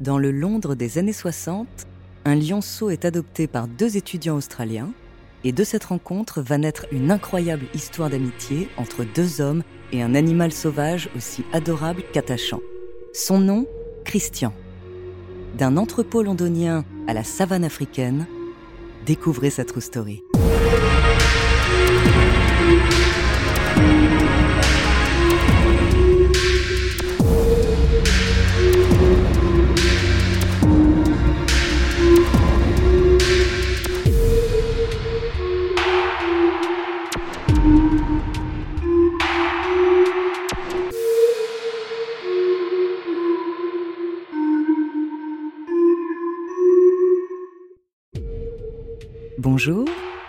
Dans le Londres des années 60, un lionceau est adopté par deux étudiants australiens, et de cette rencontre va naître une incroyable histoire d'amitié entre deux hommes et un animal sauvage aussi adorable qu'attachant. Son nom, Christian. D'un entrepôt londonien à la savane africaine, découvrez sa true story. Bonjour,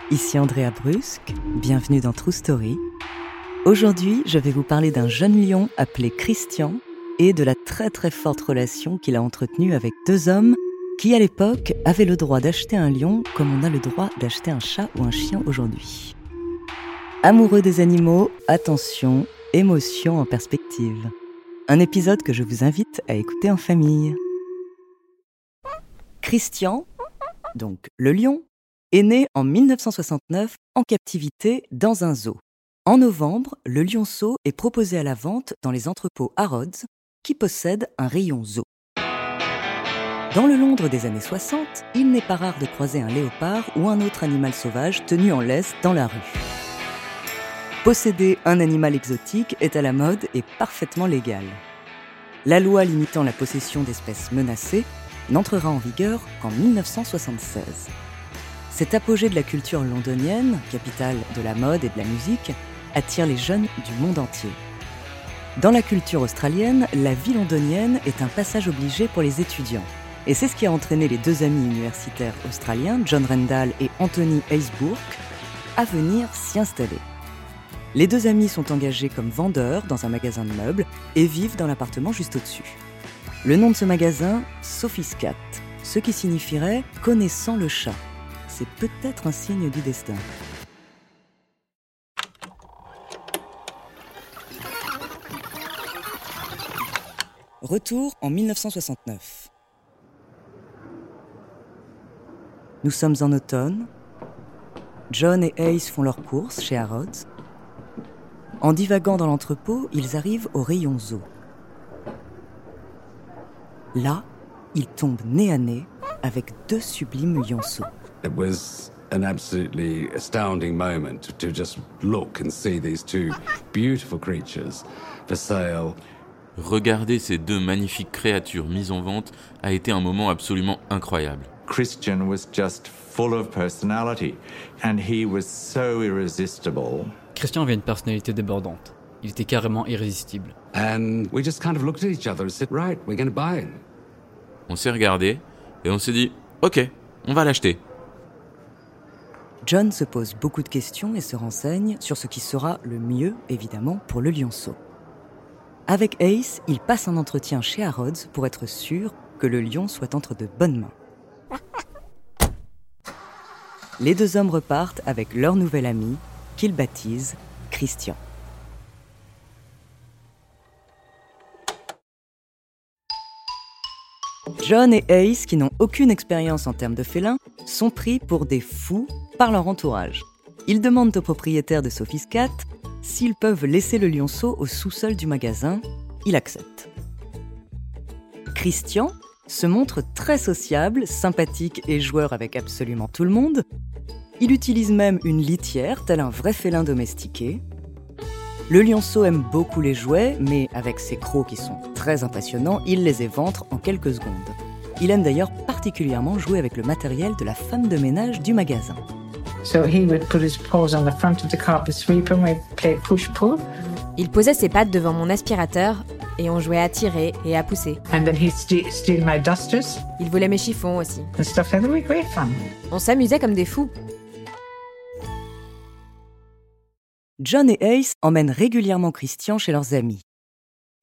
ici Andrea Brusque, bienvenue dans True Story. Aujourd'hui, je vais vous parler d'un jeune lion appelé Christian et de la très très forte relation qu'il a entretenue avec deux hommes qui, à l'époque, avaient le droit d'acheter un lion comme on a le droit d'acheter un chat ou un chien aujourd'hui. Amoureux des animaux, attention, émotion en perspective. Un épisode que je vous invite à écouter en famille. Christian, donc le lion, est né en 1969 en captivité dans un zoo. En novembre, le lionceau est proposé à la vente dans les entrepôts Harrods, qui possèdent un rayon zoo. Dans le Londres des années 60, il n'est pas rare de croiser un léopard ou un autre animal sauvage tenu en laisse dans la rue. Posséder un animal exotique est à la mode et parfaitement légal. La loi limitant la possession d'espèces menacées n'entrera en vigueur qu'en 1976. Cet apogée de la culture londonienne, capitale de la mode et de la musique, attire les jeunes du monde entier. Dans la culture australienne, la vie londonienne est un passage obligé pour les étudiants. Et c'est ce qui a entraîné les deux amis universitaires australiens, John Rendall et Anthony Haysbourke, à venir s'y installer. Les deux amis sont engagés comme vendeurs dans un magasin de meubles et vivent dans l'appartement juste au-dessus. Le nom de ce magasin, Sophie's Cat, ce qui signifierait connaissant le chat. C'est peut-être un signe du destin. Retour en 1969. Nous sommes en automne. John et Ace font leurs courses chez Harrods. En divaguant dans l'entrepôt, ils arrivent au rayon zoo. Là, ils tombent nez à nez avec deux sublimes lionceaux. It was an absolutely astounding moment to just look and see these two beautiful creatures for sale. Regarder ces deux magnifiques créatures mises en vente a été un moment absolument incroyable. Christian was just full of personality and he was so irresistible. Christian avait une personnalité débordante. Il était carrément irrésistible. And we just kind of looked at each other and said, right, we're going to buy it. On s'est regardé et on s'est dit, ok, on va l'acheter. John se pose beaucoup de questions et se renseigne sur ce qui sera le mieux, évidemment, pour le lionceau. Avec Ace, il passe un entretien chez Harrods pour être sûr que le lion soit entre de bonnes mains. Les deux hommes repartent avec leur nouvel ami, qu'ils baptisent Christian. John et Ace, qui n'ont aucune expérience en termes de félins, sont pris pour des fous par leur entourage. Ils demandent au propriétaire de Sophie's Cat s'ils peuvent laisser le lionceau au sous-sol du magasin. Il accepte. Christian se montre très sociable, sympathique et joueur avec absolument tout le monde. Il utilise même une litière, tel un vrai félin domestiqué. Le lionceau aime beaucoup les jouets, mais avec ses crocs qui sont très impressionnants, il les éventre en quelques secondes. Il aime d'ailleurs particulièrement jouer avec le matériel de la femme de ménage du magasin. Il posait ses pattes devant mon aspirateur et on jouait à tirer et à pousser. Il volait mes chiffons aussi. On s'amusait comme des fous. John et Ace emmènent régulièrement Christian chez leurs amis.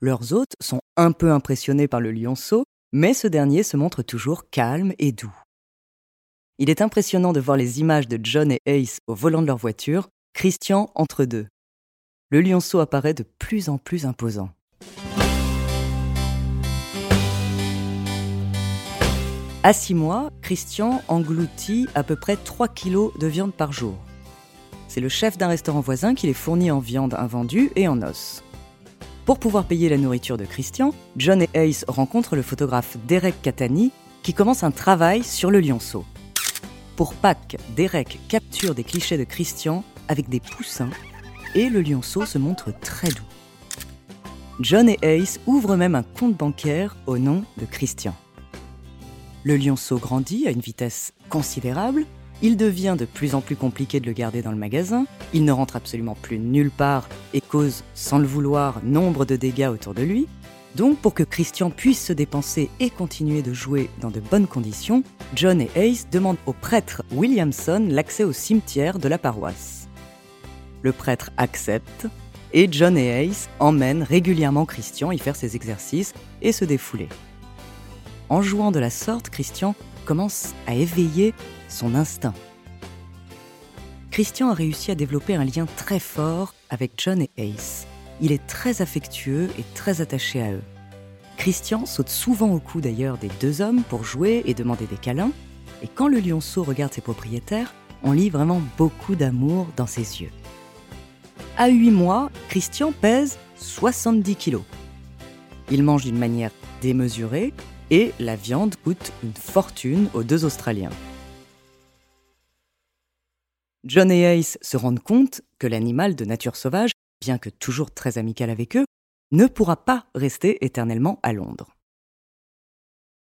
Leurs hôtes sont un peu impressionnés par le lionceau, mais ce dernier se montre toujours calme et doux. Il est impressionnant de voir les images de John et Ace au volant de leur voiture, Christian entre deux. Le lionceau apparaît de plus en plus imposant. À six mois, Christian engloutit à peu près 3 kilos de viande par jour. C'est le chef d'un restaurant voisin qui les fournit en viande invendue et en os. Pour pouvoir payer la nourriture de Christian, John et Ace rencontrent le photographe Derek Catani qui commence un travail sur le lionceau. Pour Pâques, Derek capture des clichés de Christian avec des poussins et le lionceau se montre très doux. John et Ace ouvrent même un compte bancaire au nom de Christian. Le lionceau grandit à une vitesse considérable, il devient de plus en plus compliqué de le garder dans le magasin, il ne rentre absolument plus nulle part et cause, sans le vouloir, nombre de dégâts autour de lui. Donc pour que Christian puisse se dépenser et continuer de jouer dans de bonnes conditions, John et Ace demandent au prêtre Williamson l'accès au cimetière de la paroisse. Le prêtre accepte et John et Ace emmènent régulièrement Christian y faire ses exercices et se défouler. En jouant de la sorte, Christian commence à éveiller son instinct. Christian a réussi à développer un lien très fort avec John et Ace. Il est très affectueux et très attaché à eux. Christian saute souvent au cou d'ailleurs des deux hommes pour jouer et demander des câlins, et quand le lionceau regarde ses propriétaires, on lit vraiment beaucoup d'amour dans ses yeux. À 8 mois, Christian pèse 70 kilos. Il mange d'une manière démesurée et la viande coûte une fortune aux deux Australiens. John et Ace se rendent compte que l'animal de nature sauvage, bien que toujours très amical avec eux, ne pourra pas rester éternellement à Londres.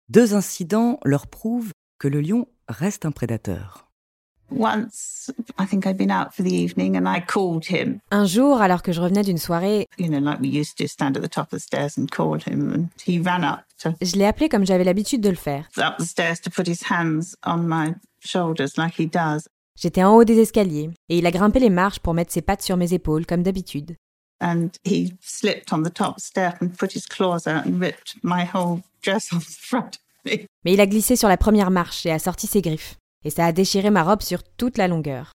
Deux incidents leur prouvent que le lion reste un prédateur. Once, I think I'd been out for the evening and I called him. Un jour, alors que je revenais d'une soirée, you know, like we used to stand at the top of the stairs and call him, and he ran up. To, je l'ai appelé comme j'avais l'habitude de le faire. J'étais en haut des escaliers et il a grimpé les marches pour mettre ses pattes sur mes épaules comme d'habitude. And he slipped on the top step and put his claws out and ripped my whole dress off the front of me. Mais il a glissé sur la première marche et a sorti ses griffes et ça a déchiré ma robe sur toute la longueur.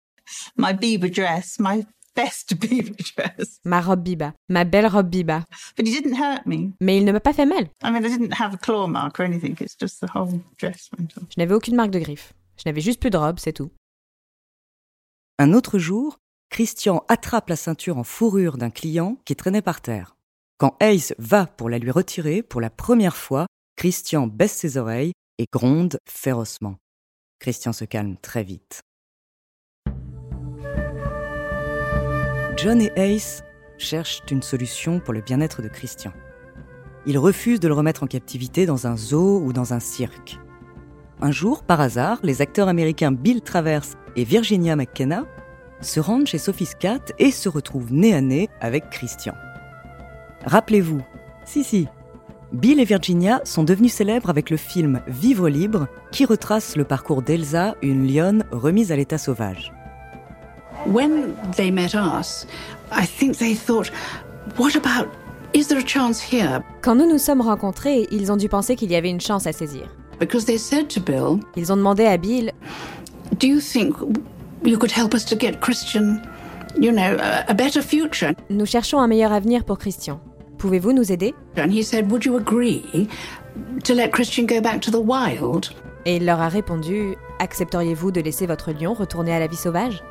My dress, my best Biba dress. Ma robe Biba, ma belle robe Biba. But he didn't hurt me. Mais il ne m'a pas fait mal. I mean, I didn't have a claw mark or anything. It's just the whole dress went off. Je n'avais aucune marque de griffe. Je n'avais juste plus de robe, c'est tout. Un autre jour, Christian attrape la ceinture en fourrure d'un client qui traînait par terre. Quand Ace va pour la lui retirer pour la première fois, Christian baisse ses oreilles et gronde férocement. Christian se calme très vite. John et Ace cherchent une solution pour le bien-être de Christian. Ils refusent de le remettre en captivité dans un zoo ou dans un cirque. Un jour, par hasard, les acteurs américains Bill Travers et Virginia McKenna se rendent chez Sophie's Cat et se retrouvent nez à nez avec Christian. Rappelez-vous, si si, Bill et Virginia sont devenus célèbres avec le film Vivre libre, qui retrace le parcours d'Elsa, une lionne remise à l'état sauvage. When they met us, I think they thought, what about, is there a chance here? Quand nous nous sommes rencontrés, ils ont dû penser qu'il y avait une chance à saisir. Because they said to Bill, ils ont demandé à Bill, Do you think you could help us to get Christian, you know, a better future? Nous cherchons un meilleur avenir pour Christian. Pouvez-vous nous aider? And he said, Would you agree to let Christian go back to the wild? Et il leur a répondu Accepteriez-vous de laisser votre lion retourner à la vie sauvage?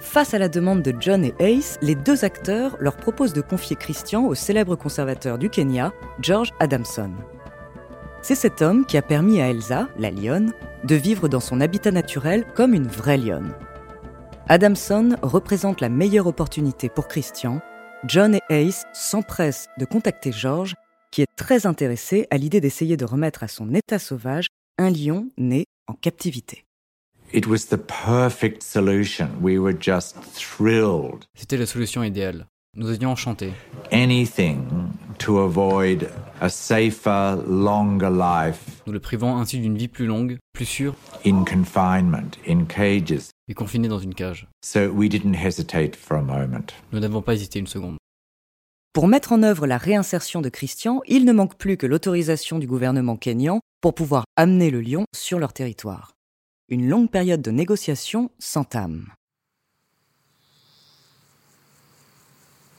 Face à la demande de John et Ace, les deux acteurs leur proposent de confier Christian au célèbre conservateur du Kenya, George Adamson. C'est cet homme qui a permis à Elsa, la lionne, de vivre dans son habitat naturel comme une vraie lionne. Adamson représente la meilleure opportunité pour Christian. John et Ace s'empressent de contacter George, qui est très intéressé à l'idée d'essayer de remettre à son état sauvage un lion né en captivité. C'était la solution idéale. Nous étions enchantés. Anything to avoid a safer, longer life. Nous le privons ainsi d'une vie plus longue, plus sûre. In confinement, in cages. Et confiné dans une cage. So we didn't hesitate for a moment. Nous n'avons pas hésité une seconde. Pour mettre en œuvre la réinsertion de Christian, il ne manque plus que l'autorisation du gouvernement kényan pour pouvoir amener le lion sur leur territoire. Une longue période de négociation s'entame.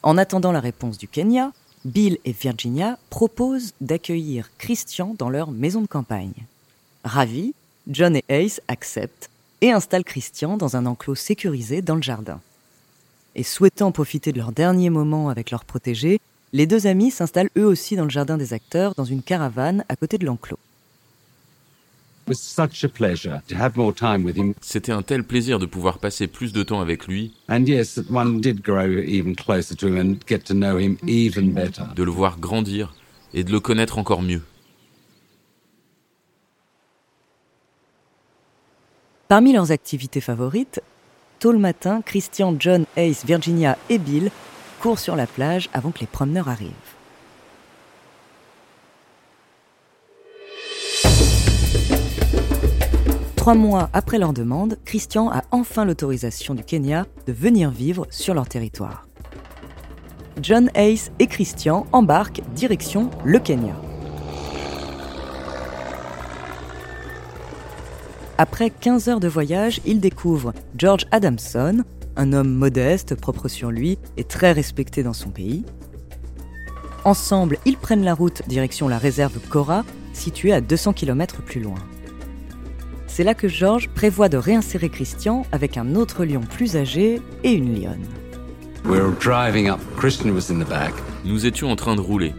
En attendant la réponse du Kenya, Bill et Virginia proposent d'accueillir Christian dans leur maison de campagne. Ravis, John et Ace acceptent et installent Christian dans un enclos sécurisé dans le jardin. Et souhaitant profiter de leur dernier moment avec leur protégé, les deux amis s'installent eux aussi dans le jardin des acteurs dans une caravane à côté de l'enclos. C'était un tel plaisir de pouvoir passer plus de temps avec lui. De le voir grandir et de le connaître encore mieux. Parmi leurs activités favorites, tôt le matin, Christian, John, Ace, Virginia et Bill courent sur la plage avant que les promeneurs arrivent. Trois mois après leur demande, Christian a enfin l'autorisation du Kenya de venir vivre sur leur territoire. John Ace et Christian embarquent direction le Kenya. Après 15 heures de voyage, ils découvrent George Adamson, un homme modeste, propre sur lui et très respecté dans son pays. Ensemble, ils prennent la route direction la réserve Cora, située à 200 km plus loin. C'est là que George prévoit de réinsérer Christian avec un autre lion plus âgé et une lionne. Nous étions en train de rouler.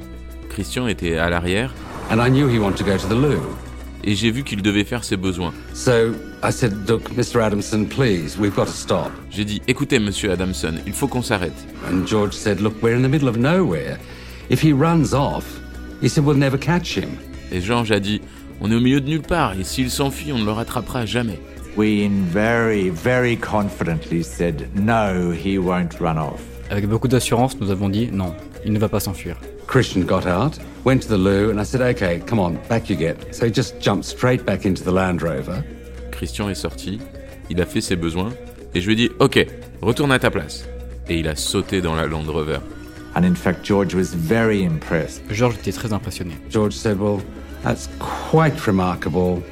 Christian était à l'arrière. Et j'ai vu qu'il devait faire ses besoins. J'ai dit, écoutez, monsieur Adamson, il faut qu'on s'arrête. Et George a dit, on est au milieu de nulle part et s'il s'enfuit, on ne le rattrapera jamais. Avec beaucoup d'assurance, nous avons dit non, il ne va pas s'enfuir. Christian got out, went to the loo, and I said, "Okay, come on, back you get." So he just jumped straight back into the Land Rover. Christian est sorti, il a fait ses besoins, et je lui ai dit, "Ok, retourne à ta place." Et il a sauté dans la Land Rover. And in fact, George was very impressed. George était très impressionné. George said, "Well, That's quite remarkable.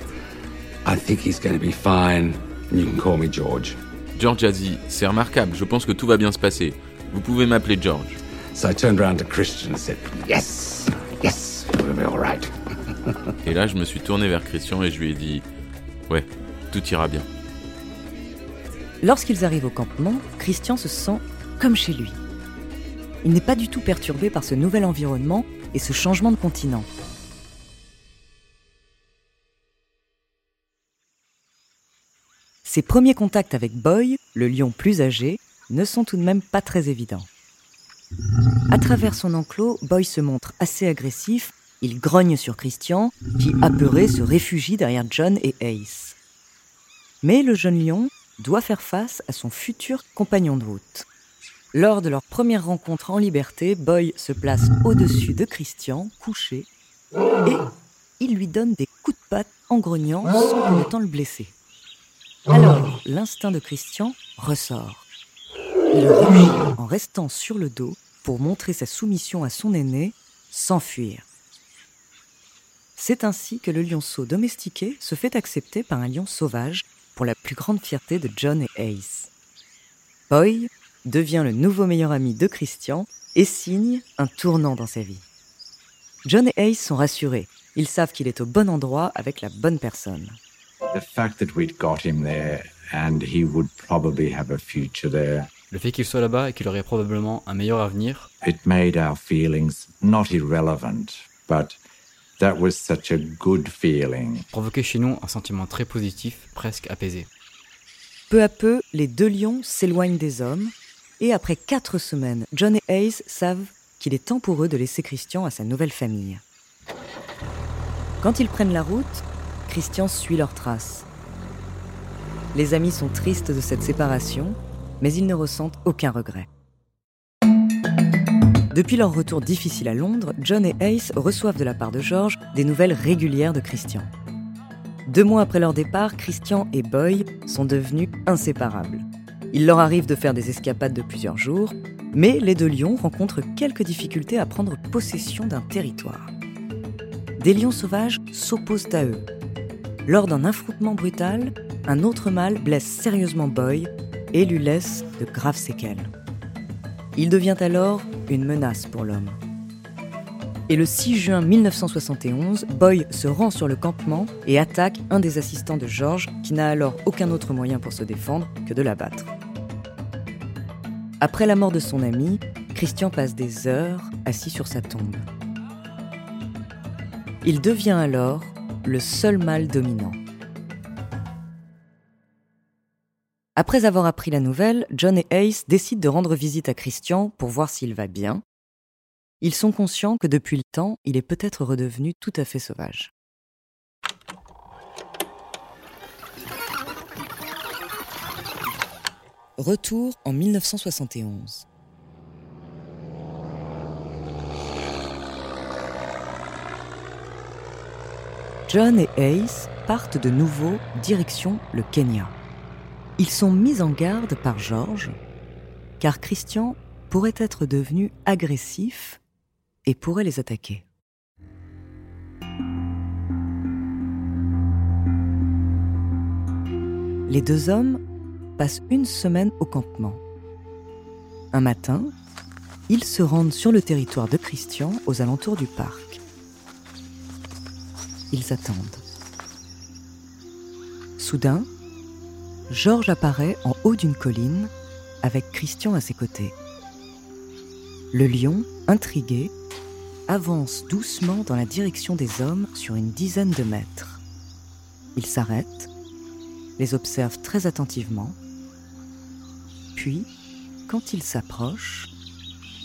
I think he's going to be fine. You can call me George. George a dit C'est remarquable, je pense que tout va bien se passer. Vous pouvez m'appeler George. So I turned around to Christian and said Yes, yes, we'll be all right. et là, je me suis tourné vers Christian et je lui ai dit Ouais, tout ira bien. Lorsqu'ils arrivent au campement, Christian se sent comme chez lui. Il n'est pas du tout perturbé par ce nouvel environnement et ce changement de continent. Ses premiers contacts avec Boy, le lion plus âgé, ne sont tout de même pas très évidents. À travers son enclos, Boy se montre assez agressif, il grogne sur Christian, qui, apeuré, se réfugie derrière John et Ace. Mais le jeune lion doit faire face à son futur compagnon de route. Lors de leur première rencontre en liberté, Boy se place au-dessus de Christian, couché, et il lui donne des coups de patte en grognant sans pour autant le blesser. Alors, l'instinct de Christian ressort. Il rugit en restant sur le dos pour montrer sa soumission à son aîné, s'enfuir. C'est ainsi que le lionceau domestiqué se fait accepter par un lion sauvage pour la plus grande fierté de John et Ace. Boy devient le nouveau meilleur ami de Christian et signe un tournant dans sa vie. John et Ace sont rassurés. Ils savent qu'il est au bon endroit avec la bonne personne. The fact that we'd got him there and he would probably have a future there. Le fait qu'il soit là-bas et qu'il aurait probablement un meilleur avenir. It made our feelings not irrelevant, but that was such a good feeling. Provoquait chez nous un sentiment très positif, presque apaisé. Peu à peu, les deux lions s'éloignent des hommes, et après quatre semaines, John et Hayes savent qu'il est temps pour eux de laisser Christian à sa nouvelle famille. Quand ils prennent la route, Christian suit leurs traces. Les amis sont tristes de cette séparation, mais ils ne ressentent aucun regret. Depuis leur retour difficile à Londres, John et Ace reçoivent de la part de George des nouvelles régulières de Christian. Deux mois après leur départ, Christian et Boy sont devenus inséparables. Il leur arrive de faire des escapades de plusieurs jours, mais les deux lions rencontrent quelques difficultés à prendre possession d'un territoire des lions sauvages s'opposent à eux. Lors d'un affrontement brutal, un autre mâle blesse sérieusement Boy et lui laisse de graves séquelles. Il devient alors une menace pour l'homme. Et le 6 juin 1971, Boy se rend sur le campement et attaque un des assistants de George, qui n'a alors aucun autre moyen pour se défendre que de l'abattre. Après la mort de son ami, Christian passe des heures assis sur sa tombe. Il devient alors le seul mâle dominant. Après avoir appris la nouvelle, John et Ace décident de rendre visite à Christian pour voir s'il va bien. Ils sont conscients que depuis le temps, il est peut-être redevenu tout à fait sauvage. Retour en 1971. John et Ace partent de nouveau direction le Kenya. Ils sont mis en garde par George, car Christian pourrait être devenu agressif et pourrait les attaquer. Les deux hommes passent une semaine au campement. Un matin, ils se rendent sur le territoire de Christian aux alentours du parc. Ils attendent. Soudain, Georges apparaît en haut d'une colline avec Christian à ses côtés. Le lion, intrigué, avance doucement dans la direction des hommes sur une dizaine de mètres. Il s'arrête, les observe très attentivement, puis, quand il s'approche,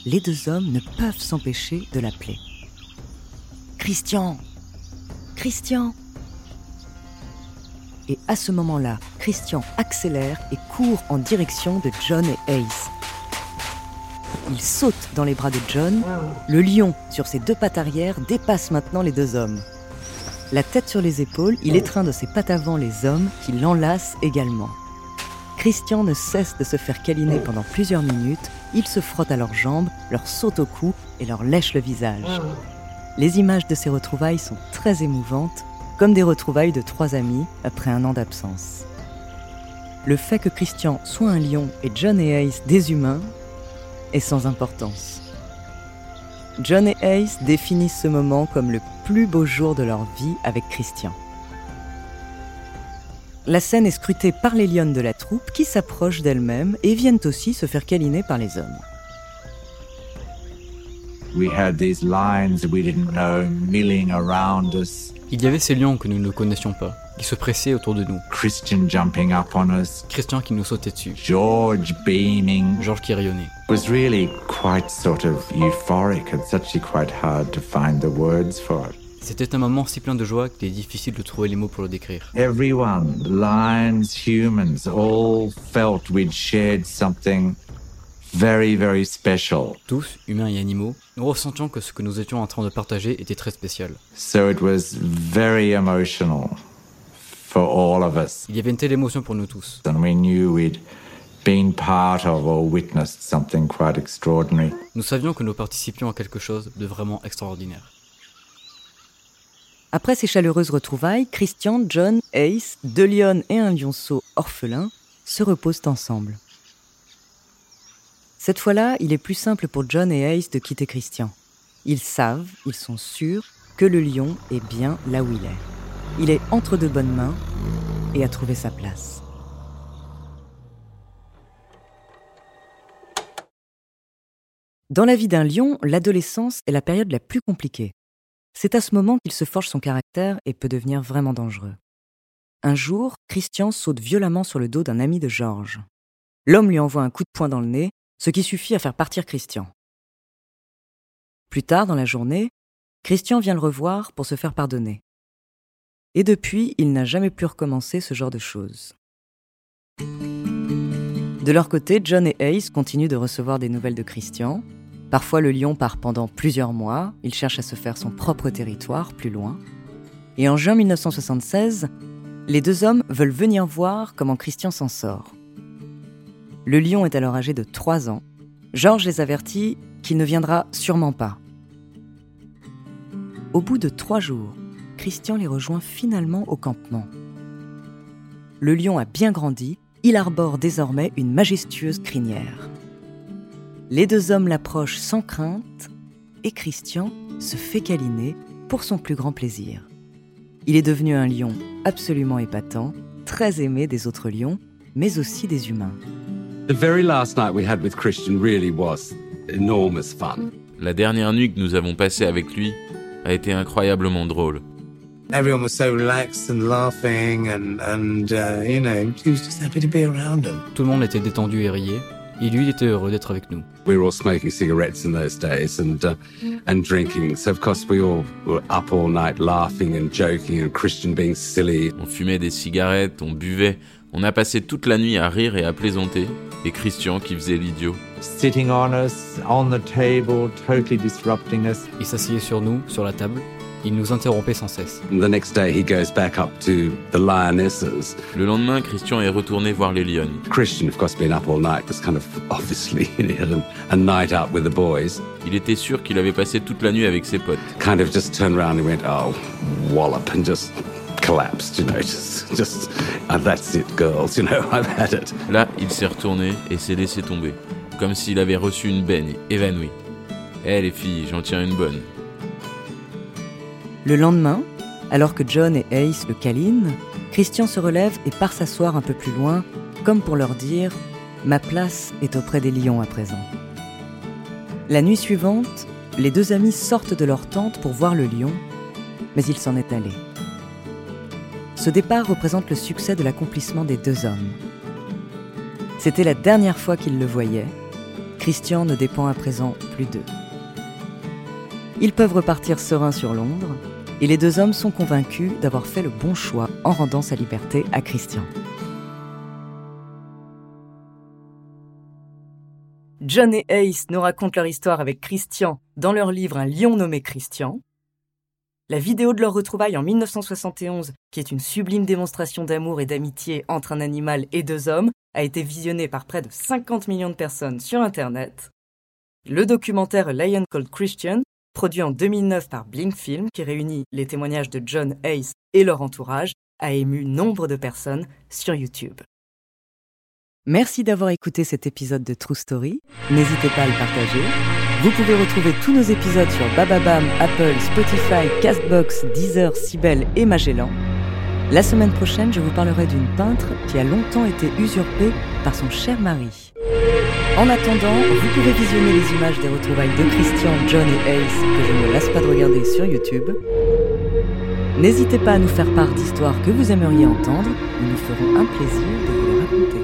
les deux hommes ne peuvent s'empêcher de l'appeler. Christian Christian Et à ce moment-là, Christian accélère et court en direction de John et Ace. Il saute dans les bras de John. Le lion, sur ses deux pattes arrière, dépasse maintenant les deux hommes. La tête sur les épaules, il étreint de ses pattes avant les hommes qui l'enlacent également. Christian ne cesse de se faire câliner pendant plusieurs minutes. Il se frotte à leurs jambes, leur saute au cou et leur lèche le visage. Les images de ces retrouvailles sont très émouvantes, comme des retrouvailles de trois amis après un an d'absence. Le fait que Christian soit un lion et John et Ace des humains est sans importance. John et Ace définissent ce moment comme le plus beau jour de leur vie avec Christian. La scène est scrutée par les lionnes de la troupe qui s'approchent d'elles-mêmes et viennent aussi se faire câliner par les hommes. Il y avait ces lions que nous ne connaissions pas, qui se pressaient autour de nous. Christian jumping up on us. Christian qui nous sautait dessus. George beaming. George qui rayonnait. It was really quite sort of euphoric. It's actually quite hard to find the words for it. C'était un moment si plein de joie qu'il est difficile de trouver les mots pour le décrire. Everyone, lions, humans, all felt we'd shared something very, very special. Tous, humains et animaux, nous ressentions que ce que nous étions en train de partager était très spécial. So it was very emotional for all of us. Il y avait une telle émotion pour nous tous. And we knew we'd been part of or witnessed something quite extraordinary. Nous savions que nous participions à quelque chose de vraiment extraordinaire. Après ces chaleureuses retrouvailles, Christian, John, Ace, deux lions et un lionceau orphelin se reposent ensemble. Cette fois-là, il est plus simple pour John et Ace de quitter Christian. Ils savent, ils sont sûrs que le lion est bien là où il est. Il est entre de bonnes mains et a trouvé sa place. Dans la vie d'un lion, l'adolescence est la période la plus compliquée. C'est à ce moment qu'il se forge son caractère et peut devenir vraiment dangereux. Un jour, Christian saute violemment sur le dos d'un ami de Georges. L'homme lui envoie un coup de poing dans le nez, ce qui suffit à faire partir Christian. Plus tard dans la journée, Christian vient le revoir pour se faire pardonner. Et depuis, il n'a jamais pu recommencer ce genre de choses. De leur côté, John et Ace continuent de recevoir des nouvelles de Christian. Parfois, le lion part pendant plusieurs mois, il cherche à se faire son propre territoire plus loin. Et en juin 1976, les deux hommes veulent venir voir comment Christian s'en sort. Le lion est alors âgé de 3 ans. Georges les avertit qu'il ne viendra sûrement pas. Au bout de trois jours, Christian les rejoint finalement au campement. Le lion a bien grandi, il arbore désormais une majestueuse crinière. Les deux hommes l'approchent sans crainte et Christian se fait câliner pour son plus grand plaisir. Il est devenu un lion absolument épatant, très aimé des autres lions, mais aussi des humains. The very last night we had with Christian really was enormous fun. La dernière nuit que nous avons passée avec lui a été incroyablement drôle. Everyone was so relaxed and laughing and, and uh, you know, he was just happy to be around him. Tout le monde était détendu et riait. Et lui, il était heureux d'être avec nous. We were all smoking cigarettes in those days and uh, and drinking. So of course we all were up all night laughing and joking and Christian being silly. On fumait des cigarettes, on buvait, on a passé toute la nuit à rire et à plaisanter. Et Christian qui faisait l'idiot. Sitting on us, on the table, totally disrupting us. Il s'asseyait sur nous, sur la table. Il nous interrompait sans cesse. The next day he goes back up to the lionesses. Le lendemain, Christian est retourné voir les lionnes. Christian, of course, been up all night, was kind of obviously he had a, a night out with the boys. Il était sûr qu'il avait passé toute la nuit avec ses potes. Kind of just turned around and went, oh, wallop, and just collapsed, you know, just, just, uh, that's it, girls, you know, I've had it. Là, il s'est retourné et s'est laissé tomber, comme s'il avait reçu une baigne, évanoui. Eh les filles, j'en tiens une bonne. Le lendemain, alors que John et Ace le câlinent, Christian se relève et part s'asseoir un peu plus loin, comme pour leur dire ⁇ Ma place est auprès des lions à présent ⁇ La nuit suivante, les deux amis sortent de leur tente pour voir le lion, mais il s'en est allé. Ce départ représente le succès de l'accomplissement des deux hommes. C'était la dernière fois qu'ils le voyaient. Christian ne dépend à présent plus d'eux. Ils peuvent repartir sereins sur Londres, et les deux hommes sont convaincus d'avoir fait le bon choix en rendant sa liberté à Christian. John et Ace nous racontent leur histoire avec Christian dans leur livre Un lion nommé Christian. La vidéo de leur retrouvaille en 1971, qui est une sublime démonstration d'amour et d'amitié entre un animal et deux hommes, a été visionnée par près de 50 millions de personnes sur Internet. Le documentaire Lion Called Christian produit en 2009 par Blink Film, qui réunit les témoignages de John Hayes et leur entourage, a ému nombre de personnes sur YouTube. Merci d'avoir écouté cet épisode de True Story. N'hésitez pas à le partager. Vous pouvez retrouver tous nos épisodes sur Bababam, Apple, Spotify, Castbox, Deezer, Sibel et Magellan. La semaine prochaine, je vous parlerai d'une peintre qui a longtemps été usurpée par son cher mari. En attendant, vous pouvez visionner les images des retrouvailles de Christian, John et Ace que je ne me lasse pas de regarder sur YouTube. N'hésitez pas à nous faire part d'histoires que vous aimeriez entendre, nous nous ferons un plaisir de vous les raconter.